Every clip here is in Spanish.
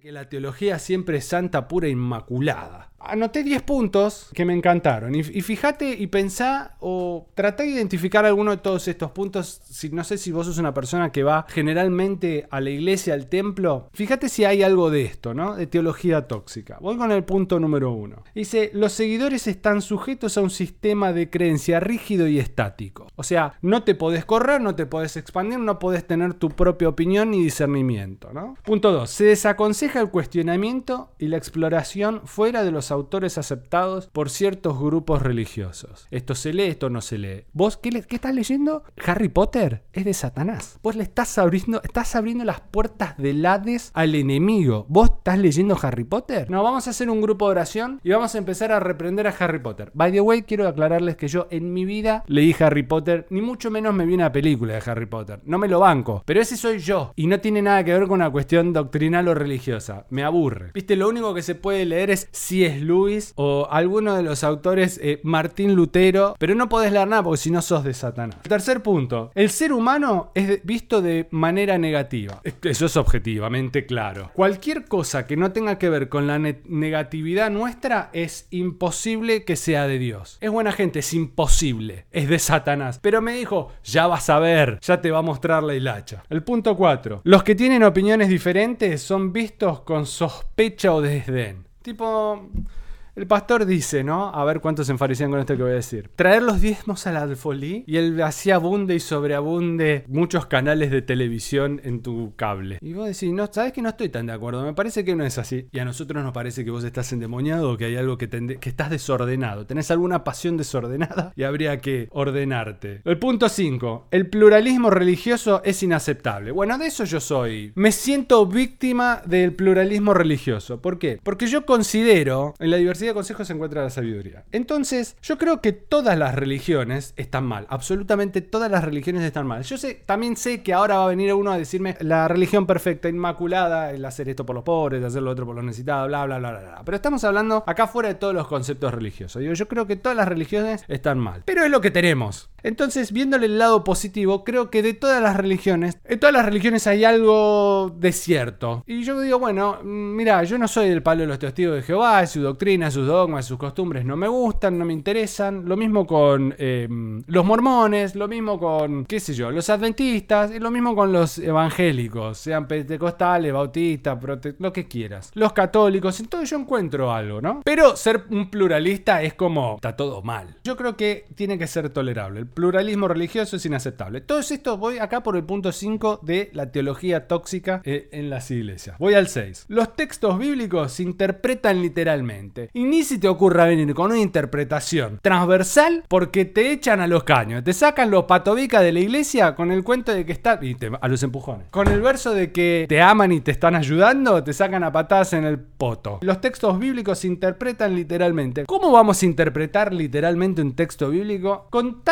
que la teología siempre es santa, pura, inmaculada. Anoté 10 puntos que me encantaron. Y, fíjate y pensá o tratá de identificar alguno de todos estos puntos. No sé si vos sos una persona que va generalmente a la iglesia, al templo. Fíjate si hay algo de esto, ¿no? De teología tóxica. Voy con el punto número uno. Dice, los seguidores están sujetos a un sistema de creencia rígido y estático. O sea, no te podés correr, no te podés expandir, no podés tener tu propia opinión ni discernimiento, ¿no? Punto 2. Se desaconseja el cuestionamiento y la exploración fuera de los autores aceptados por ciertos grupos religiosos. Esto se lee, esto no se lee. ¿Vos qué, estás leyendo? Harry Potter es de Satanás. Vos le estás abriendo, estás abriendo las puertas del Hades al enemigo. ¿Vos estás leyendo Harry Potter? No, vamos a hacer un grupo de oración y vamos a empezar a reprender a Harry Potter. By the way, quiero aclararles que yo en mi vida leí Harry Potter, ni mucho menos me vi una película de Harry Potter. No me lo banco, pero ese soy yo y no tiene nada que ver con una cuestión doctrinal o religiosa. Me aburre. Viste, lo único que se puede leer es C.S. Lewis o alguno de los autores eh, Martín Lutero, pero no podés leer nada porque si no sos de Satanás. Tercer punto. El ser humano es visto de manera negativa. Eso es objetivamente claro. Cualquier cosa que no tenga que ver con la ne- negatividad nuestra es imposible que sea de Dios. Es buena gente, es imposible. Es de Satanás. Pero me dijo, ya vas a ver, ya te va a mostrar la hilacha. El punto 4. Los que tienen opiniones diferentes son vistos con sospecha o desdén. Tipo... El pastor dice, ¿no? A ver cuántos se enfarecían con esto que voy a decir. Traer los diezmos al alfolí y él así abunde y sobreabunde muchos canales de televisión en tu cable. Y vos decís, no, sabes que no estoy tan de acuerdo, me parece que no es así. Y a nosotros nos parece que vos estás endemoniado o que hay algo que, que estás desordenado. Tenés alguna pasión desordenada y habría que ordenarte. El punto 5. El pluralismo religioso es inaceptable. Bueno, de eso yo soy. Me siento víctima del pluralismo religioso. ¿Por qué? Porque yo considero, en la diversidad de consejos se encuentra la sabiduría. Entonces, yo creo que todas las religiones están mal. Absolutamente todas las religiones están mal. Yo sé, también sé que ahora va a venir uno a decirme la religión perfecta, inmaculada, el hacer esto por los pobres, hacer lo otro por los necesitados, bla, bla, bla, bla, bla. Pero estamos hablando acá fuera de todos los conceptos religiosos. Digo, yo creo que todas las religiones están mal. Pero es lo que tenemos. Entonces, viéndole el lado positivo, creo que de todas las religiones, en todas las religiones hay algo de cierto. Y yo digo, bueno, mm, mira, yo no soy del palo de los testigos de Jehová, su doctrina, sus dogmas, sus costumbres no me gustan, no me interesan. Lo mismo con eh, los mormones, lo mismo con, qué sé yo, los adventistas, y lo mismo con los evangélicos, sean pentecostales, bautistas, lo que quieras. Los católicos, entonces yo encuentro algo, ¿no? Pero ser un pluralista es como, está todo mal. Yo creo que tiene que ser tolerable. Pluralismo religioso es inaceptable. Todo esto voy acá por el punto 5 de la teología tóxica eh, en las iglesias. Voy al 6. Los textos bíblicos se interpretan literalmente. Y ni si te ocurra venir con una interpretación transversal porque te echan a los caños. Te sacan los patobicas de la iglesia con el cuento de que está... Y a los empujones. Con el verso de que te aman y te están ayudando, te sacan a patadas en el poto. Los textos bíblicos se interpretan literalmente. ¿Cómo vamos a interpretar literalmente un texto bíblico con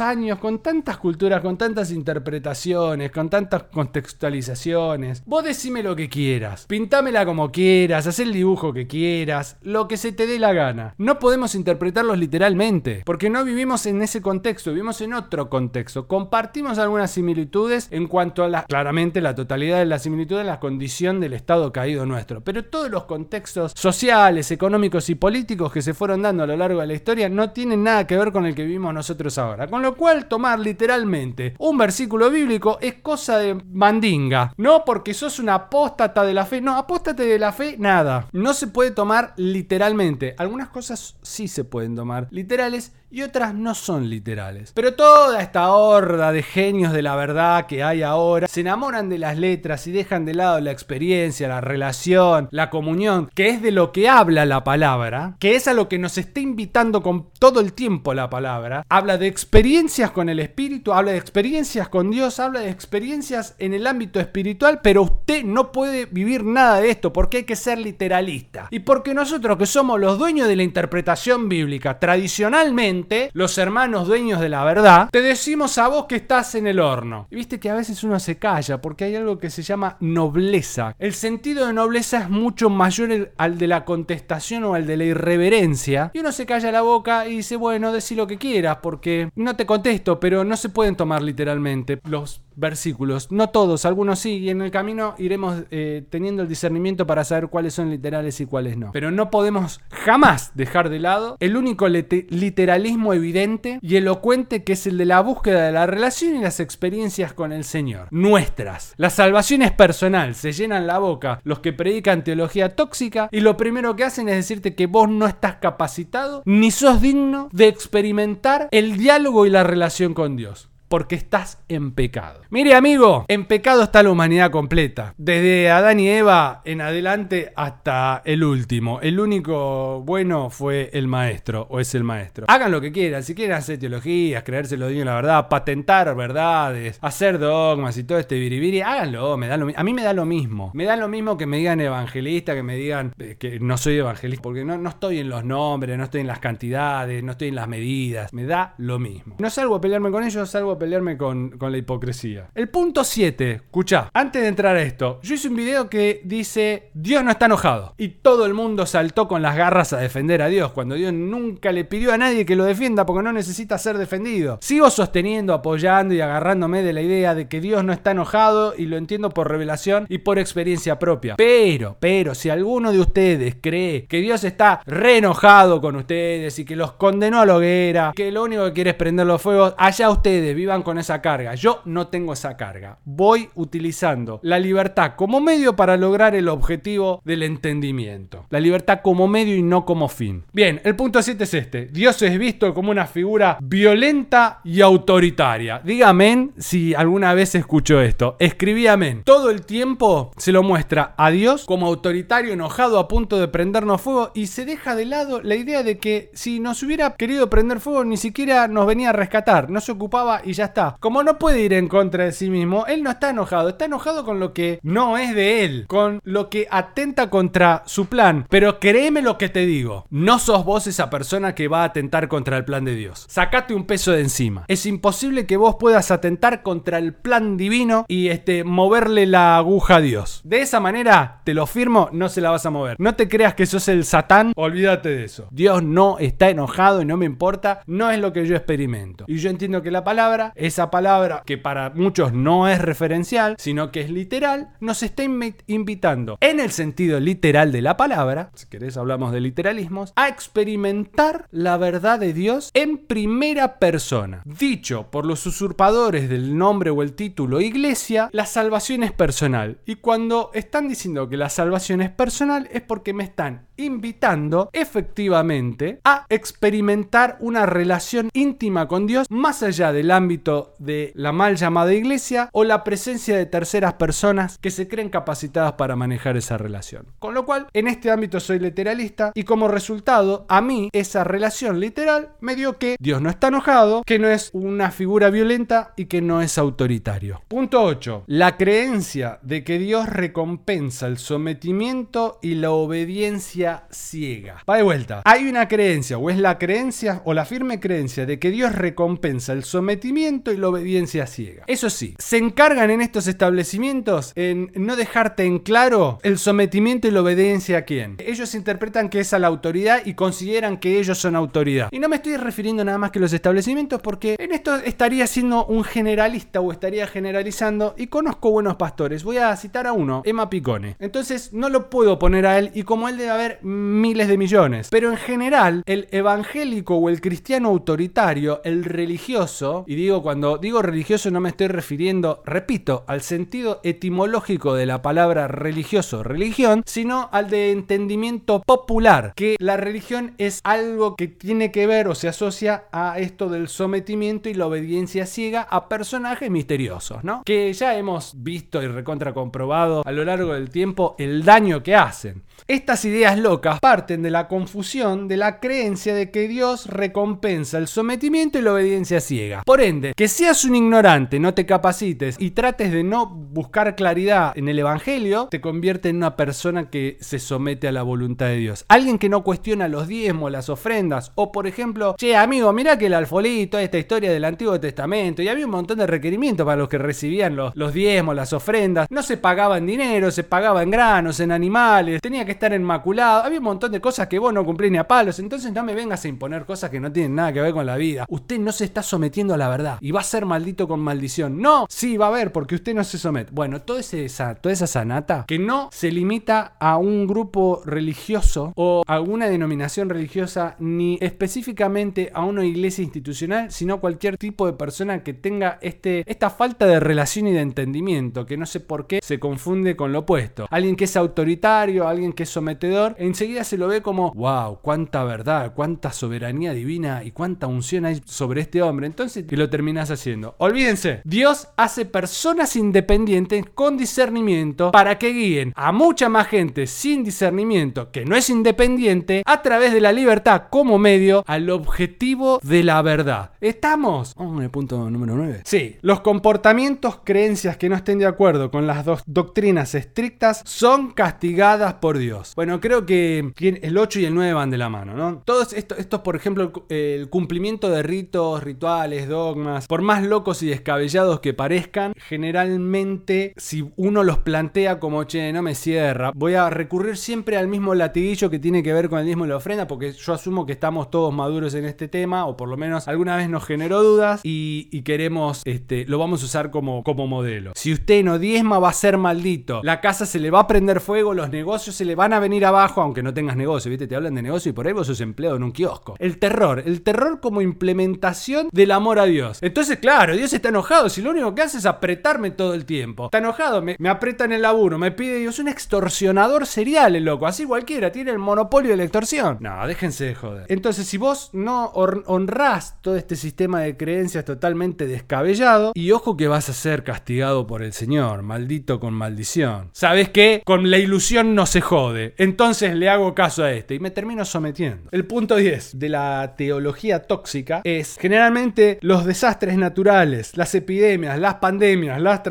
años, con tantas culturas, con tantas interpretaciones, con tantas contextualizaciones? Vos decime lo que quieras, pintámela como quieras, haz el dibujo que quieras, lo que se te dé la gana. No podemos interpretarlos literalmente, porque no vivimos en ese contexto, vivimos en otro contexto. Compartimos algunas similitudes en cuanto a la, claramente la totalidad de las similitudes, la condición del estado caído nuestro. Pero todos los contextos sociales, económicos y políticos que se fueron dando a lo largo de la historia no tienen nada que ver con el que vivimos nosotros ahora. Con lo cual, tomar literalmente un versículo bíblico es cosa de mandinga. No porque sos una apóstata de la fe. No, apóstate de la fe, nada. No se puede tomar literalmente. Algunas cosas sí se pueden tomar literales y otras no son literales. Pero toda esta horda de genios de la verdad que hay ahora se enamoran de las letras y dejan de lado la experiencia, la relación, la comunión, que es de lo que habla la palabra, que es a lo que nos está invitando con todo el tiempo la palabra. Habla de experiencias con el espíritu, habla de experiencias con Dios, habla de experiencias en el ámbito espiritual, pero usted no puede vivir nada de esto porque hay que ser literalista. Y porque nosotros que somos los dueños de la interpretación bíblica tradicionalmente, los hermanos dueños de la verdad, te decimos a vos que estás en el horno. Y viste que a veces uno se calla porque hay algo que se llama nobleza. El sentido de nobleza es mucho mayor al de la contestación o al de la irreverencia. Y uno se calla la boca y dice, bueno, decí lo que quieras porque no te contesto, pero no se pueden tomar literalmente los versículos. No todos, algunos sí, y en el camino iremos eh, teniendo el discernimiento para saber cuáles son literales y cuáles no. Pero no podemos jamás dejar de lado el único literalismo evidente y elocuente que es el de la búsqueda de la relación y las experiencias con el Señor. Nuestras. La salvación es personal, se llenan la boca los que predican teología tóxica y lo primero que hacen es decirte que vos no estás capacitado ni sos digno de experimentar el diálogo y la relación con Dios porque estás en pecado. Mire amigo, en pecado está la humanidad completa, desde Adán y Eva en adelante hasta el último. El único bueno fue el maestro o es el maestro. Hagan lo que quieran, si quieren hacer teologías, creerse lo digo la verdad, patentar verdades, hacer dogmas y todo este biribiri, háganlo, me da lo, a mí me da lo mismo. Me da lo mismo que me digan evangelista, que me digan eh, que no soy evangelista, porque no, estoy en los nombres, no estoy en las cantidades, no estoy en las medidas, me da lo mismo. No salgo a pelearme con ellos, salgo a pelearme con, la hipocresía. El punto 7, escucha, antes de entrar a esto, yo hice un video que dice, Dios no está enojado. Y todo el mundo saltó con las garras a defender a Dios, cuando Dios nunca le pidió a nadie que lo defienda porque no necesita ser defendido. Sigo sosteniendo, apoyando y agarrándome de la idea de que Dios no está enojado y lo entiendo por revelación y por experiencia propia. Pero, pero, si alguno de ustedes cree que Dios está re enojado con ustedes y que los condenó a la hoguera, que lo único que quiere es prender los fuegos, allá ustedes vivan con esa carga. Yo no tengo esa carga. Voy utilizando la libertad como medio para lograr el objetivo del entendimiento. La libertad como medio y no como fin. Bien, el punto 7 es este. Dios es visto como una figura violenta y autoritaria. Dígame si alguna vez escuchó esto. Escribí amén. Todo el tiempo se lo muestra a Dios como autoritario, enojado, a punto de prendernos fuego y se deja de lado la idea de que si nos hubiera querido prender fuego ni siquiera nos venía a rescatar. No se ocupaba y ya está. Como no puede ir en contra de sí mismo, él no está enojado, está enojado con lo que no es de él, con lo que atenta contra su plan. Pero créeme lo que te digo, no sos vos esa persona que va a atentar contra el plan de Dios. Sacate un peso de encima. Es imposible que vos puedas atentar contra el plan divino y este moverle la aguja a Dios. De esa manera, te lo firmo, no se la vas a mover. No te creas que sos el Satán, olvídate de eso. Dios no está enojado y no me importa, no es lo que yo experimento. Y yo entiendo que la palabra esa palabra, que para muchos no es referencial, sino que es literal, nos está invitando, en el sentido literal de la palabra, si querés hablamos de literalismos, a experimentar la verdad de Dios en primera persona. Dicho por los usurpadores del nombre o el título iglesia, la salvación es personal. Y cuando están diciendo que la salvación es personal es porque me están invitando efectivamente a experimentar una relación íntima con Dios más allá del ámbito de la mal llamada iglesia o la presencia de terceras personas que se creen capacitadas para manejar esa relación. Con lo cual, en este ámbito soy literalista y como resultado, a mí esa relación literal me dio que Dios no está enojado, que no es una figura violenta y que no es autoritario. Punto 8. La creencia de que Dios recompensa el sometimiento y la obediencia ciega. Va de vuelta. Hay una creencia o es la creencia o la firme creencia de que Dios recompensa el sometimiento y la obediencia ciega. Eso sí, se encargan en estos establecimientos en no dejarte en claro el sometimiento y la obediencia a quién. Ellos interpretan que es a la autoridad y consideran que ellos son autoridad. Y no me estoy refiriendo nada más que los establecimientos porque en esto estaría siendo un generalista o estaría generalizando y conozco buenos pastores. Voy a citar a uno, Emma Picone. Entonces no lo puedo poner a él y como él debe haber miles de millones. Pero en general, el evangélico o el cristiano autoritario, el religioso, y digo cuando digo religioso no me estoy refiriendo, repito, al sentido etimológico de la palabra religioso, religión, sino al de entendimiento popular, que la religión es algo que tiene que ver o se asocia a esto del sometimiento y la obediencia ciega a personajes misteriosos, ¿no? Que ya hemos visto y recontra comprobado a lo largo del tiempo el daño que hacen. Estas ideas locas parten de la confusión de la creencia de que Dios recompensa el sometimiento y la obediencia ciega. Por ende, que seas un ignorante, no te capacites y trates de no buscar claridad en el Evangelio, te convierte en una persona que se somete a la voluntad de Dios. Alguien que no cuestiona los diezmos, las ofrendas, o por ejemplo, che amigo, mira que el alfolito, esta historia del Antiguo Testamento, y había un montón de requerimientos para los que recibían los, los diezmos, las ofrendas, no se pagaba en dinero, se pagaba en granos, en animales, tenía que estar enmaculado, había un montón de cosas que vos no cumplís ni a palos, entonces no me vengas a imponer cosas que no tienen nada que ver con la vida. Usted no se está sometiendo a la verdad y va a ser maldito con maldición. No, sí, va a haber porque usted no se somete. Bueno, toda esa, toda esa sanata que no se limita a un grupo religioso o a alguna denominación religiosa ni específicamente a una iglesia institucional, sino cualquier tipo de persona que tenga este, esta falta de relación y de entendimiento, que no sé por qué se confunde con lo opuesto. Alguien que es autoritario, alguien que es sometedor, enseguida se lo ve como, wow, cuánta verdad, cuánta soberanía divina y cuánta unción hay sobre este hombre. Entonces, que lo terminas haciendo. Olvídense, Dios hace personas independientes con discernimiento para que guíen a mucha más gente sin discernimiento, que no es independiente, a través de la libertad como medio al objetivo de la verdad. ¿Estamos? Vamos en el punto número 9. Sí, los comportamientos, creencias que no estén de acuerdo con las dos doctrinas estrictas son castigadas por Dios. Bueno, creo que el 8 y el 9 van de la mano, ¿no? Todos estos, estos por ejemplo, el cumplimiento de ritos, rituales, dogmas, por más locos y descabellados que parezcan, generalmente si uno los plantea como, che, no me cierra, voy a recurrir siempre al mismo latiguillo que tiene que ver con el mismo de la ofrenda, porque yo asumo que estamos todos maduros en este tema, o por lo menos alguna vez nos generó dudas y, y queremos, este, lo vamos a usar como, como modelo. Si usted no diezma va a ser maldito, la casa se le va a prender fuego, los negocios se le van a venir abajo, aunque no tengas negocio, ¿viste? Te hablan de negocio y por ahí vos sos empleado en un kiosco. El terror, el terror como implementación del amor a Dios. Entonces, claro, Dios está enojado, si lo único que hace es apretarme todo el tiempo. Está enojado, me, me aprieta en el laburo, me pide Dios, un extorsionador serial, el loco, así cualquiera, tiene el monopolio de la extorsión. No, déjense de joder. Entonces, si vos no honrás todo este sistema de creencias totalmente descabellado, y ojo que vas a ser castigado por el Señor, maldito con maldición. ¿Sabes qué? Con la ilusión no se jode. Entonces le hago caso a este y me termino sometiendo. El punto 10 de la teología tóxica es generalmente los desastres naturales, las epidemias, las pandemias, las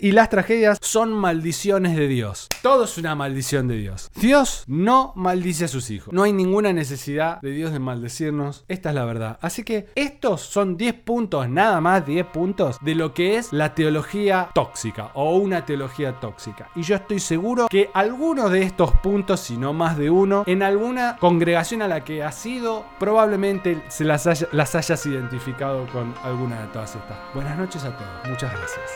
y las tragedias son maldiciones de Dios. Todo es una maldición de Dios. Dios no maldice a sus hijos. No hay ninguna necesidad de Dios de maldecirnos. Esta es la verdad. Así que estos son 10 puntos, nada más 10 puntos de lo que es la teología tóxica o una teología tóxica. Y yo estoy seguro que algunos de estos puntos, si no más de uno, en alguna congregación a la que has sido, probablemente se las, las hayas identificado con Buenas noches a todos. Muchas gracias.